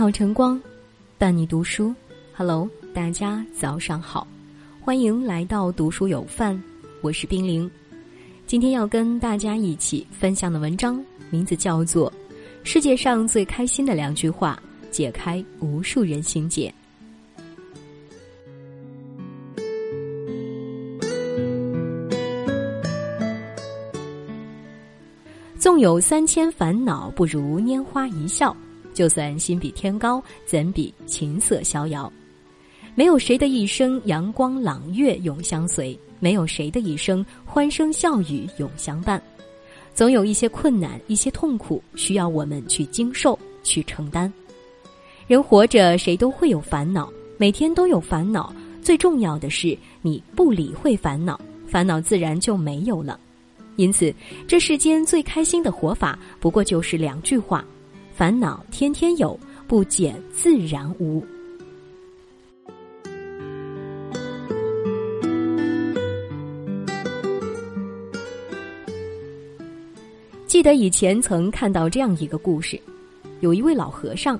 好，晨光，伴你读书。Hello，大家早上好，欢迎来到读书有范，我是冰凌。今天要跟大家一起分享的文章名字叫做《世界上最开心的两句话》，解开无数人心结。纵有三千烦恼，不如拈花一笑。就算心比天高，怎比琴瑟逍遥？没有谁的一生阳光朗月永相随，没有谁的一生欢声笑语永相伴。总有一些困难，一些痛苦，需要我们去经受，去承担。人活着，谁都会有烦恼，每天都有烦恼。最重要的是，你不理会烦恼，烦恼自然就没有了。因此，这世间最开心的活法，不过就是两句话：烦恼天天有，不减自然无。记得以前曾看到这样一个故事：有一位老和尚，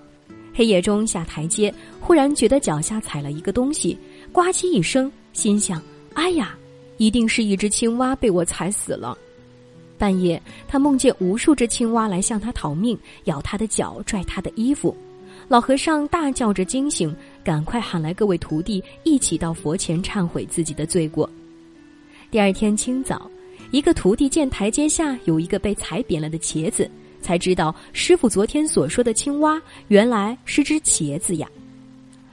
黑夜中下台阶，忽然觉得脚下踩了一个东西，呱唧一声，心想：“哎呀，一定是一只青蛙被我踩死了。”半夜，他梦见无数只青蛙来向他逃命，咬他的脚，拽他的衣服。老和尚大叫着惊醒，赶快喊来各位徒弟，一起到佛前忏悔自己的罪过。第二天清早，一个徒弟见台阶下有一个被踩扁了的茄子，才知道师傅昨天所说的青蛙原来是只茄子呀。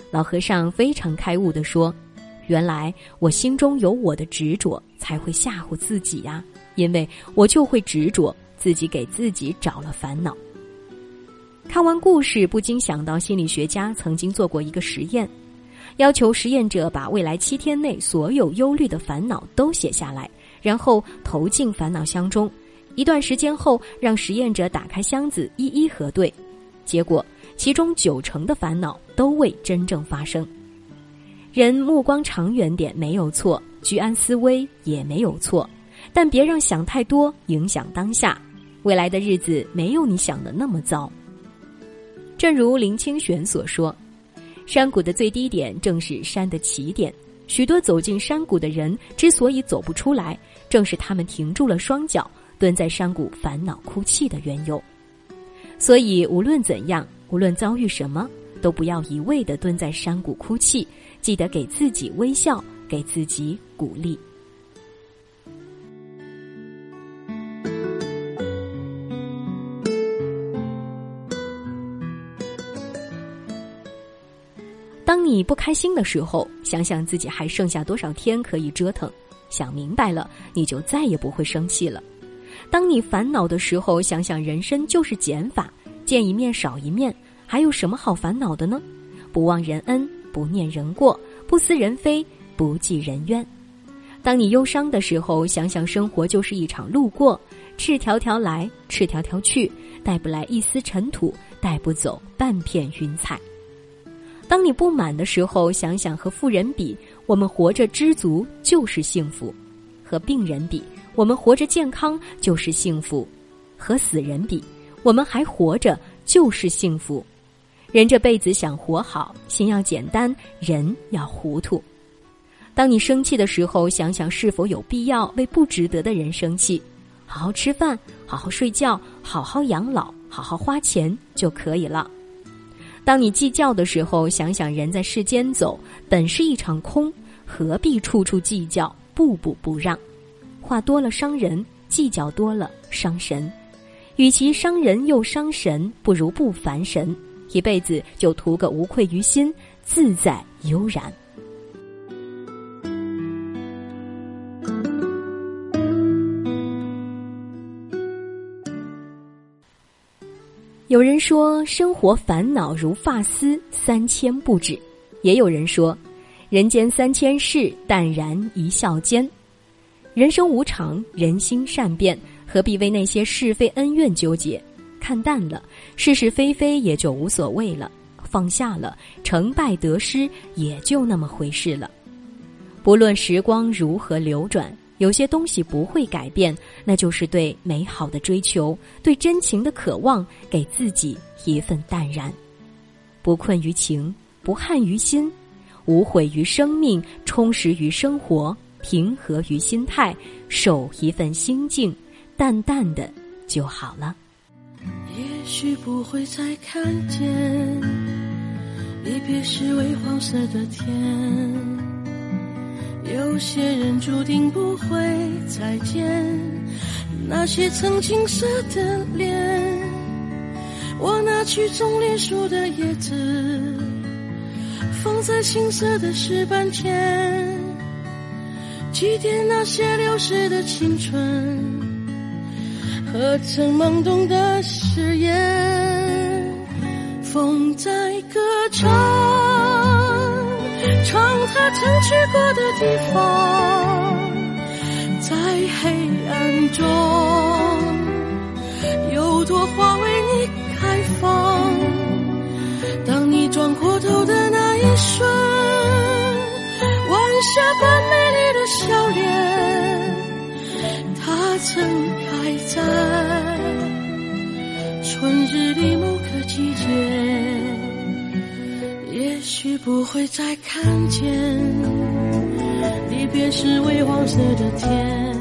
老和尚非常开悟地说：“原来我心中有我的执着，才会吓唬自己呀。”因为我就会执着，自己给自己找了烦恼。看完故事，不禁想到心理学家曾经做过一个实验，要求实验者把未来七天内所有忧虑的烦恼都写下来，然后投进烦恼箱中。一段时间后，让实验者打开箱子一一核对，结果其中九成的烦恼都未真正发生。人目光长远点没有错，居安思危也没有错。但别让想太多影响当下，未来的日子没有你想的那么糟。正如林清玄所说：“山谷的最低点正是山的起点。许多走进山谷的人之所以走不出来，正是他们停住了双脚，蹲在山谷烦恼哭泣的缘由。所以，无论怎样，无论遭遇什么，都不要一味的蹲在山谷哭泣，记得给自己微笑，给自己鼓励。”当你不开心的时候，想想自己还剩下多少天可以折腾，想明白了，你就再也不会生气了。当你烦恼的时候，想想人生就是减法，见一面少一面，还有什么好烦恼的呢？不忘人恩，不念人过，不思人非，不计人怨。当你忧伤的时候，想想生活就是一场路过，赤条条来，赤条条去，带不来一丝尘土，带不走半片云彩。当你不满的时候，想想和富人比，我们活着知足就是幸福；和病人比，我们活着健康就是幸福；和死人比，我们还活着就是幸福。人这辈子想活好，心要简单，人要糊涂。当你生气的时候，想想是否有必要为不值得的人生气，好好吃饭，好好睡觉，好好养老，好好花钱就可以了。当你计较的时候，想想人在世间走，本是一场空，何必处处计较，步步不让？话多了伤人，计较多了伤神。与其伤人又伤神，不如不烦神，一辈子就图个无愧于心，自在悠然。有人说，生活烦恼如发丝三千不止；也有人说，人间三千事，淡然一笑间。人生无常，人心善变，何必为那些是非恩怨纠结？看淡了，是是非非也就无所谓了；放下了，成败得失也就那么回事了。不论时光如何流转。有些东西不会改变，那就是对美好的追求，对真情的渴望，给自己一份淡然。不困于情，不憾于心，无悔于生命，充实于生活，平和于心态，守一份心境，淡淡的就好了。也许不会再看见，离别时微黄色的天。有些人注定不会再见，那些曾青涩的脸。我拿去种莲树的叶子，放在青涩的石板前，祭奠那些流逝的青春和曾懵懂的誓言。风在歌唱。他曾去过的地方，在黑暗中，有朵花为你开放。当你转过头的那一瞬，晚霞般美丽的笑脸，它曾开在春日里某个季节。也许不会再看见，离别时微黄色的天。